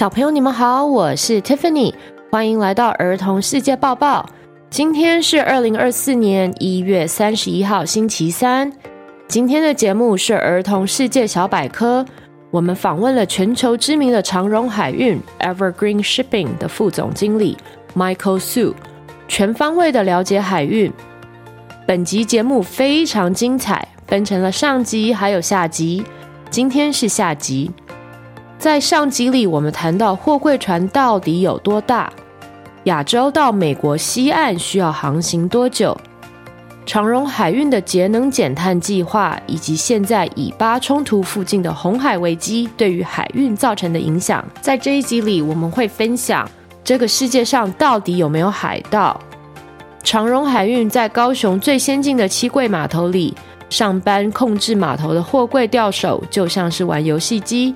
小朋友，你们好，我是 Tiffany，欢迎来到儿童世界报报。今天是二零二四年一月三十一号，星期三。今天的节目是儿童世界小百科，我们访问了全球知名的长荣海运 Evergreen Shipping 的副总经理 Michael Su，全方位的了解海运。本集节目非常精彩，分成了上集还有下集，今天是下集。在上集里，我们谈到货柜船到底有多大，亚洲到美国西岸需要航行多久，长荣海运的节能减碳计划，以及现在以巴冲突附近的红海危机对于海运造成的影响。在这一集里，我们会分享这个世界上到底有没有海盗。长荣海运在高雄最先进的七柜码头里上班，控制码头的货柜吊手，就像是玩游戏机。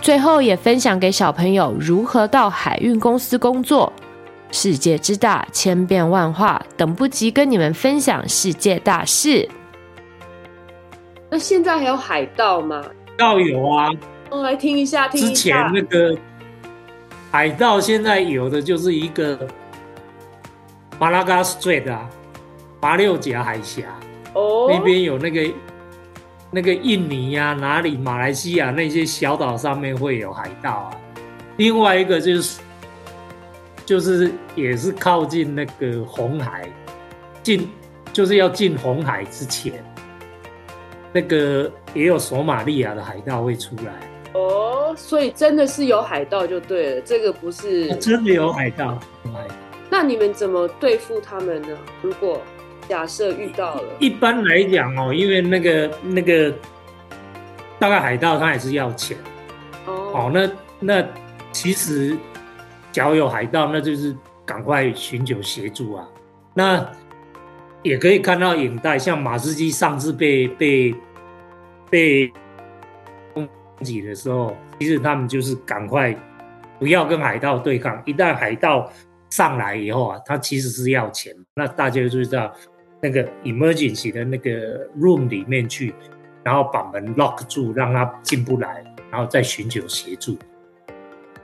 最后也分享给小朋友如何到海运公司工作。世界之大，千变万化，等不及跟你们分享世界大事。那现在还有海盗吗？要有啊！我来听一下，听一下。之前那个海盗，现在有的就是一个马拉加斯 Strait 啊，马六甲海峡。哦，那边有那个。那个印尼呀、啊，哪里？马来西亚那些小岛上面会有海盗啊。另外一个就是，就是也是靠近那个红海，进就是要进红海之前，那个也有索马利亚的海盗会出来。哦，所以真的是有海盗就对了，这个不是真的有海盗。那你们怎么对付他们呢？如果假设遇到了，一般来讲哦，因为那个那个大概海盗他也是要钱哦，哦，那那其实假如有海盗，那就是赶快寻求协助啊。那也可以看到影带，像马士基上次被被被攻击的时候，其实他们就是赶快不要跟海盗对抗。一旦海盗上来以后啊，他其实是要钱，那大家就知道。那个 emergency 的那个 room 里面去，然后把门 lock 住，让他进不来，然后再寻求协助。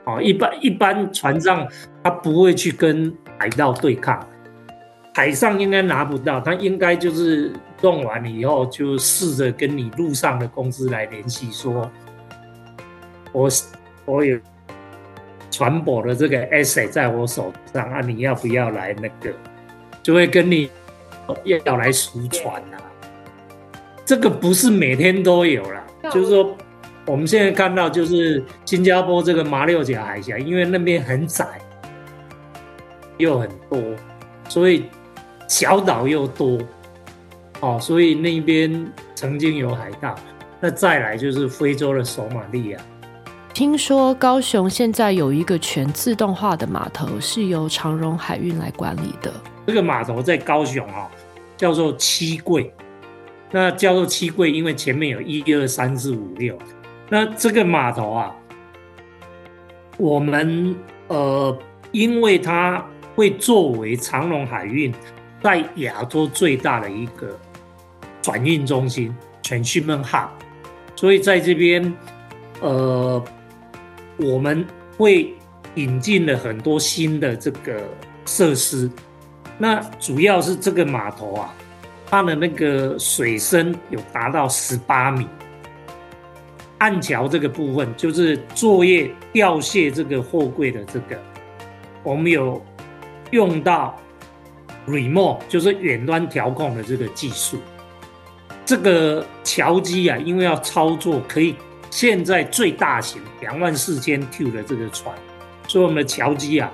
哦，一般一般船上他不会去跟海盗对抗，海上应该拿不到，他应该就是弄完以后就试着跟你陆上的公司来联系，说，我我有船舶的这个 asset 在我手上啊，你要不要来那个？就会跟你。要来赎船呐，这个不是每天都有啦。就是说，我们现在看到就是新加坡这个马六甲海峡，因为那边很窄，又很多，所以小岛又多，哦，所以那边曾经有海盗。那再来就是非洲的索马利亚。听说高雄现在有一个全自动化的码头，是由长荣海运来管理的。这个码头在高雄啊，叫做七柜。那叫做七柜，因为前面有一二三四五六。那这个码头啊，我们呃，因为它会作为长荣海运在亚洲最大的一个转运中心 （transshipment hub），所以在这边呃，我们会引进了很多新的这个设施。那主要是这个码头啊，它的那个水深有达到十八米，岸桥这个部分就是作业吊卸这个货柜的这个，我们有用到 remote，就是远端调控的这个技术。这个桥机啊，因为要操作，可以现在最大型两万四千 Q 的这个船，所以我们的桥机啊。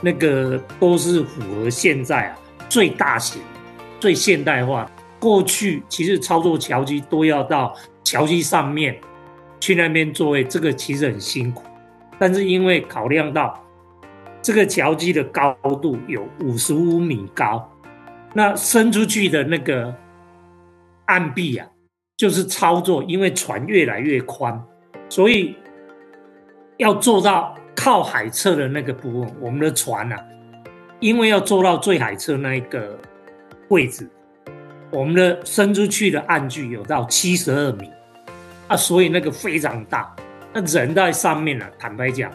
那个都是符合现在啊最大型、最现代化。过去其实操作桥机都要到桥机上面去那边作业，这个其实很辛苦。但是因为考量到这个桥机的高度有五十五米高，那伸出去的那个岸壁啊，就是操作，因为船越来越宽，所以要做到。靠海侧的那个部分，我们的船啊，因为要做到最海侧那一个位置，我们的伸出去的岸距有到七十二米啊，所以那个非常大。那人在上面呢、啊，坦白讲，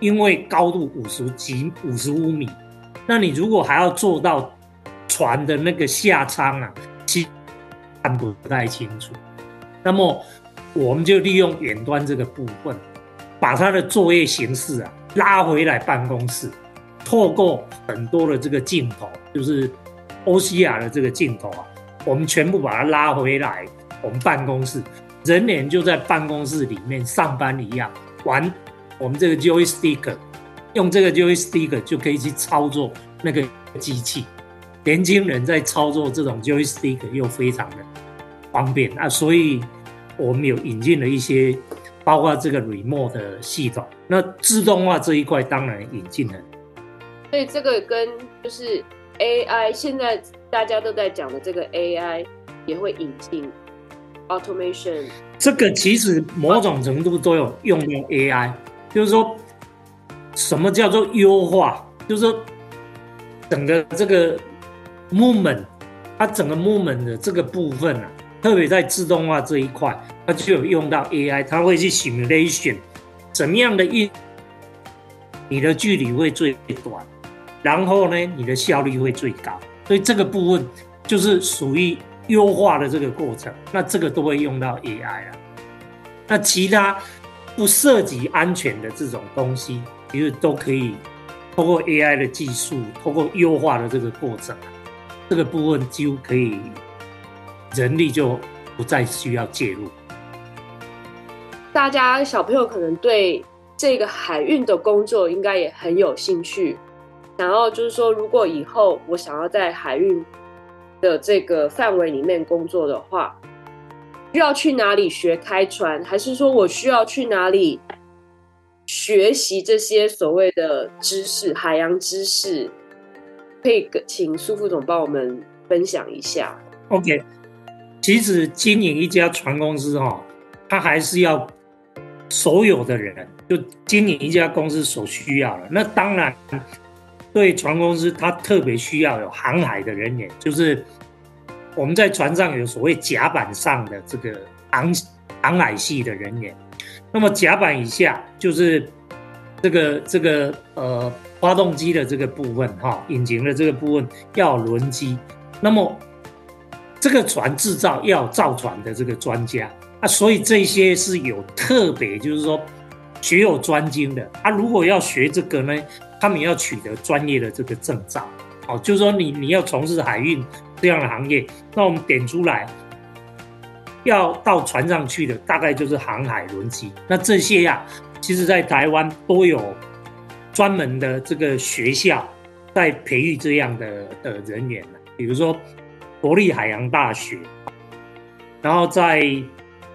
因为高度五十几五十五米，那你如果还要做到船的那个下舱啊，其实看不太清楚。那么我们就利用远端这个部分，把他的作业形式啊拉回来办公室，透过很多的这个镜头，就是 OCR 的这个镜头啊，我们全部把它拉回来，我们办公室。人脸就在办公室里面上班一样，玩我们这个 joystick，用这个 joystick 就可以去操作那个机器。年轻人在操作这种 joystick 又非常的方便啊，所以我们有引进了一些，包括这个 remote 的系统。那自动化这一块当然引进了。所以这个跟就是 AI，现在大家都在讲的这个 AI 也会引进。Automation，这个其实某种程度都有用到 AI，就是说，什么叫做优化？就是说，整个这个 movement，它整个 movement 的这个部分啊，特别在自动化这一块，它就有用到 AI，它会去 simulation，怎么样的运，你的距离会最短，然后呢，你的效率会最高，所以这个部分就是属于。优化的这个过程，那这个都会用到 AI 啊。那其他不涉及安全的这种东西，其实都可以通过 AI 的技术，通过优化的这个过程，这个部分几乎可以人力就不再需要介入。大家小朋友可能对这个海运的工作应该也很有兴趣，然后就是说，如果以后我想要在海运的这个范围里面工作的话，需要去哪里学开船，还是说我需要去哪里学习这些所谓的知识、海洋知识？可以请苏副总帮我们分享一下。OK，其实经营一家船公司哈，他还是要所有的人就经营一家公司所需要的。那当然。对船公司，它特别需要有航海的人员，就是我们在船上有所谓甲板上的这个航航海系的人员。那么甲板以下就是这个这个呃发动机的这个部分哈，引擎的这个部分要轮机。那么这个船制造要造船的这个专家啊，所以这些是有特别，就是说学有专精的啊。如果要学这个呢？他们要取得专业的这个证照，哦，就是说你你要从事海运这样的行业，那我们点出来，要到船上去的大概就是航海轮机，那这些呀、其实在台湾都有专门的这个学校在培育这样的的人员，比如说国立海洋大学，然后在。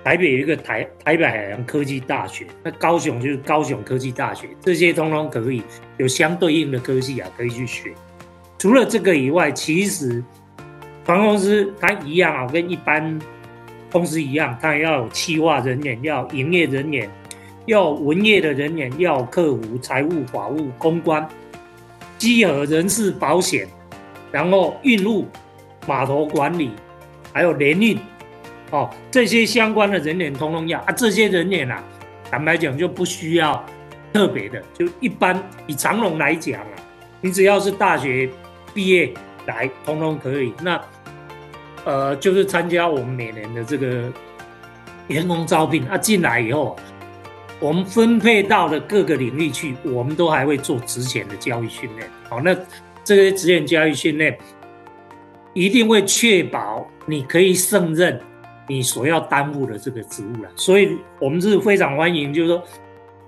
台北有一个台台北海洋科技大学，那高雄就是高雄科技大学，这些通通可以有相对应的科技啊，可以去学。除了这个以外，其实船公司它一样啊，跟一般公司一样，它要有企划人员，要营业人员，要文业的人员，要客服、财务、法务、公关、稽核、人事、保险，然后运务、码头管理，还有联运。哦，这些相关的人员通通要啊，这些人员啊，坦白讲就不需要特别的，就一般以长荣来讲啊，你只要是大学毕业来，通通可以。那呃，就是参加我们每年的这个员工招聘啊，进来以后，我们分配到的各个领域去，我们都还会做职前的教育训练。好，那这些职前教育训练一定会确保你可以胜任。你所要担负的这个职务了，所以我们是非常欢迎，就是说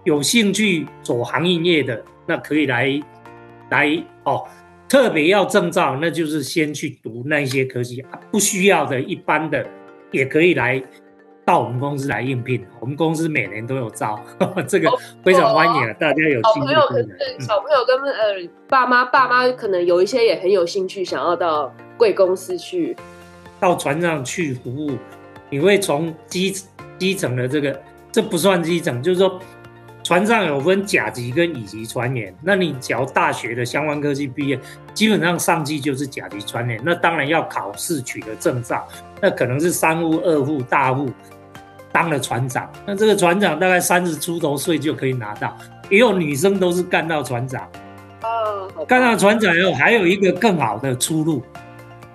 有兴趣走航运业的，那可以来来哦。特别要证照，那就是先去读那些科技，不需要的一般的也可以来到我们公司来应聘。我们公司每年都有招，呵 呵这个非常欢迎啊！大家有兴趣。小朋友可是小朋友跟呃爸妈，爸妈可能有一些也很有兴趣，想要到贵公司去，到船上去服务。你会从基基层的这个，这不算基层，就是说，船上有分甲级跟乙级船员。那你只要大学的相关科技毕业，基本上上机就是甲级船员。那当然要考试取得证照，那可能是三户、二户、大副当了船长。那这个船长大概三十出头岁就可以拿到。也有女生都是干到船长。哦，干到船长以后，还有一个更好的出路，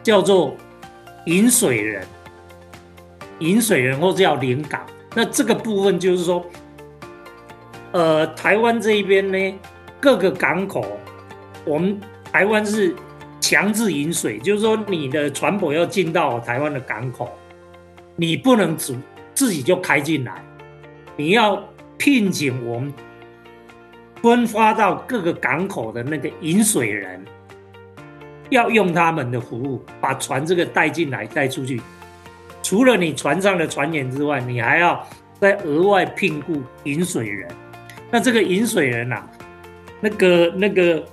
叫做引水人。引水人或者叫临港。那这个部分就是说，呃，台湾这一边呢，各个港口，我们台湾是强制引水，就是说你的船舶要进到台湾的港口，你不能自自己就开进来，你要聘请我们。分发到各个港口的那个引水人，要用他们的服务把船这个带进来带出去。除了你船上的船员之外，你还要再额外聘雇引水人。那这个引水人啊，那个那个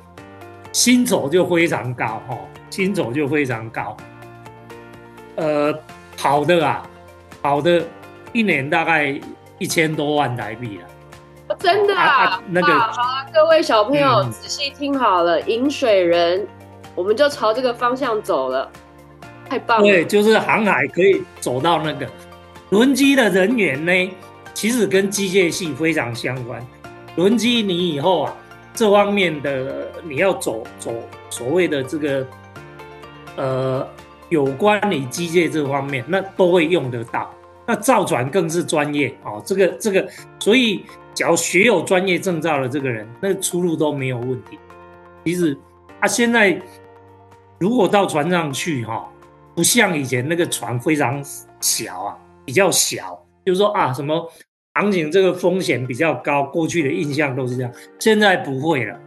薪酬就非常高哦，薪酬就非常高。呃，好的啊，好的，一年大概一千多万台币了。真的啊，那个好啊，各位小朋友、嗯、仔细听好了，饮水人，我们就朝这个方向走了，太棒了。对，就是航海可以走到那个轮机的人员呢，其实跟机械系非常相关。轮机你以后啊，这方面的你要走走所谓的这个呃有关你机械这方面，那都会用得到。那造船更是专业哦，这个这个，所以。只要学有专业证照的这个人，那出路都没有问题。其实，他现在如果到船上去哈，不像以前那个船非常小啊，比较小，就是说啊，什么航行这个风险比较高，过去的印象都是这样。现在不会了，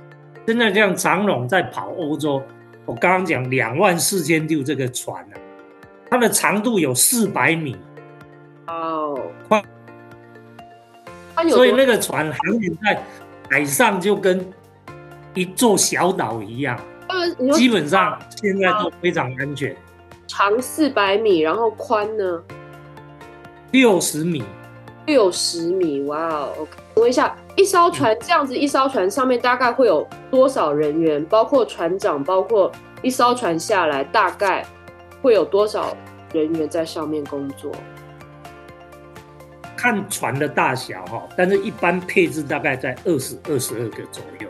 现在像长龙在跑欧洲，我刚刚讲两万四千六这个船呢，它的长度有四百米。哦。所以那个船航行在海上就跟一座小岛一样，基本上现在都非常安全。长四百米，然后宽呢？六十米。六十米，哇哦！OK，问一下，一艘船这样子，一艘船上面大概会有多少人员？包括船长，包括一艘船下来，大概会有多少人员在上面工作？看船的大小哈，但是一般配置大概在二十二十二个左右，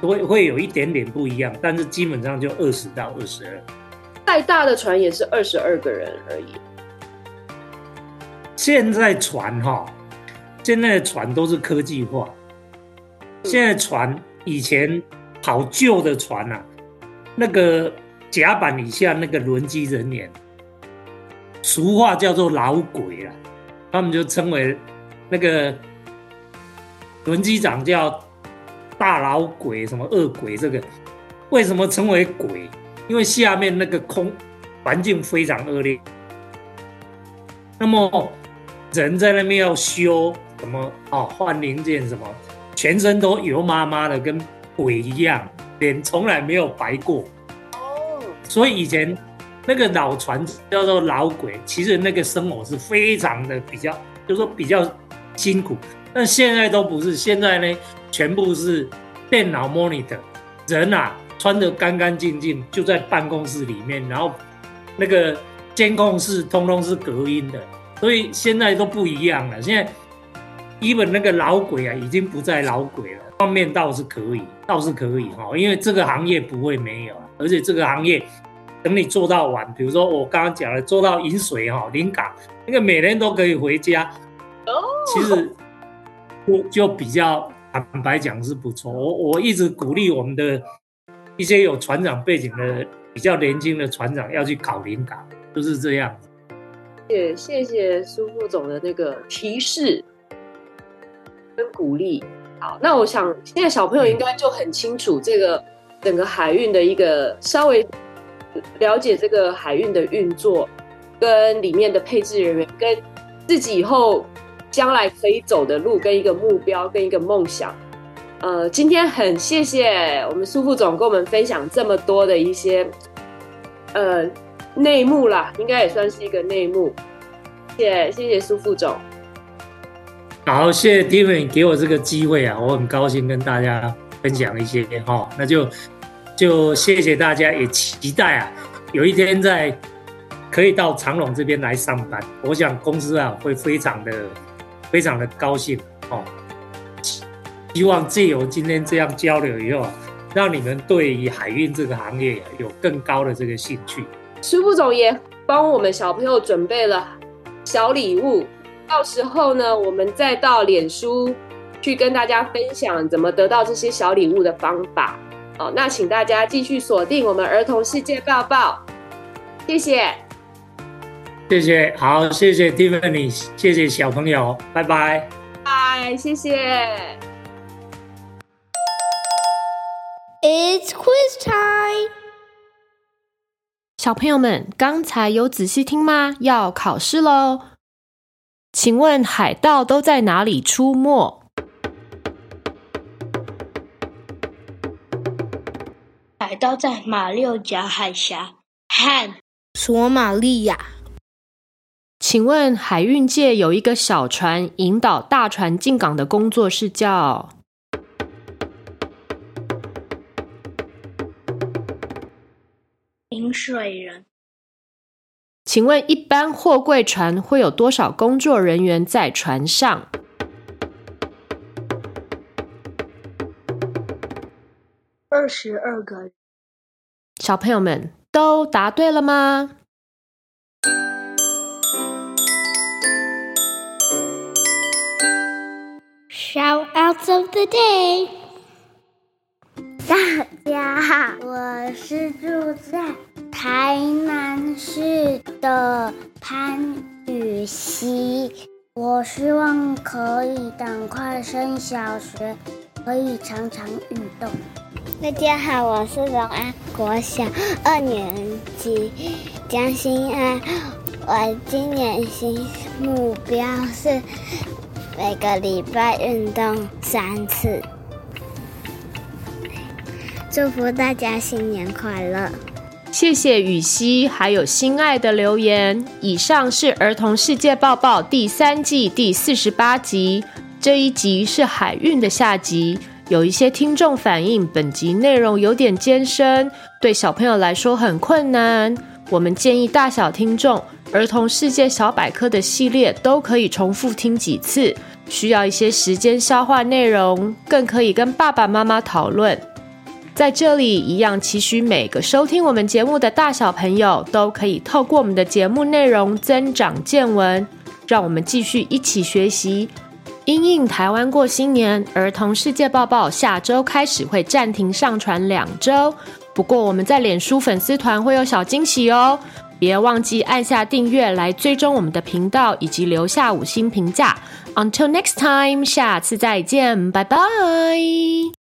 会会有一点点不一样，但是基本上就二十到二十二。再大的船也是二十二个人而已。现在船哈，现在的船都是科技化。现在船以前跑旧的船啊，那个甲板以下那个轮机人员，俗话叫做老鬼啊。他们就称为那个轮机长叫大老鬼，什么恶鬼？这个为什么称为鬼？因为下面那个空环境非常恶劣。那么人在那边要修什么哦，换零件什么，全身都油麻麻的，跟鬼一样，脸从来没有白过。哦，所以以前。那个老船叫做老鬼，其实那个生活是非常的比较，就是说比较辛苦。但现在都不是，现在呢，全部是电脑 monitor，人啊穿得干干净净，就在办公室里面，然后那个监控室通通是隔音的，所以现在都不一样了。现在，even 那个老鬼啊，已经不再老鬼了，方面倒是可以，倒是可以哈，因为这个行业不会没有，而且这个行业。等你做到完，比如说我刚刚讲的做到引水哈，临港那个每天都可以回家，哦，其实就就比较坦白讲是不错。我我一直鼓励我们的一些有船长背景的比较年轻的船长要去考临港，就是这样。也谢谢苏副总的那个提示跟鼓励。好，那我想现在小朋友应该就很清楚这个整个海运的一个稍微。了解这个海运的运作，跟里面的配置人员，跟自己以后将来可以走的路，跟一个目标，跟一个梦想。呃，今天很谢谢我们苏副总跟我们分享这么多的一些呃内幕啦，应该也算是一个内幕。谢谢谢苏副总。好，谢谢 Tiffany 给我这个机会啊，我很高兴跟大家分享一些哈，那就。就谢谢大家，也期待啊，有一天在可以到长隆这边来上班，我想公司啊会非常的非常的高兴哦。希望借由今天这样交流以后，让你们对于海运这个行业有更高的这个兴趣。苏副总也帮我们小朋友准备了小礼物，到时候呢，我们再到脸书去跟大家分享怎么得到这些小礼物的方法。哦，那请大家继续锁定我们儿童世界报报，谢谢，谢谢，好，谢谢 Tiffany，谢谢小朋友，拜拜，拜，谢谢。It's quiz time，小朋友们，刚才有仔细听吗？要考试喽，请问海盗都在哪里出没？海盗在马六甲海峡和索马利亚。请问海运界有一个小船引导大船进港的工作是叫引水人。请问一般货柜船会有多少工作人员在船上？二十二个。小朋友们都答对了吗？Shoutouts of the day！大家好，我是住在台南市的潘雨熙，我希望可以赶快升小学，可以常常运动。大家好，我是龙安国小二年级江心安。我今年新目标是每个礼拜运动三次。祝福大家新年快乐！谢谢雨熙还有心爱的留言。以上是儿童世界报报第三季第四十八集，这一集是海运的下集。有一些听众反映，本集内容有点艰深，对小朋友来说很困难。我们建议大小听众，儿童世界小百科的系列都可以重复听几次，需要一些时间消化内容，更可以跟爸爸妈妈讨论。在这里，一样期许每个收听我们节目的大小朋友，都可以透过我们的节目内容增长见闻，让我们继续一起学习。因应台湾过新年，儿童世界报报下周开始会暂停上传两周。不过我们在脸书粉丝团会有小惊喜哦，别忘记按下订阅来追踪我们的频道，以及留下五星评价。Until next time，下次再见，拜拜。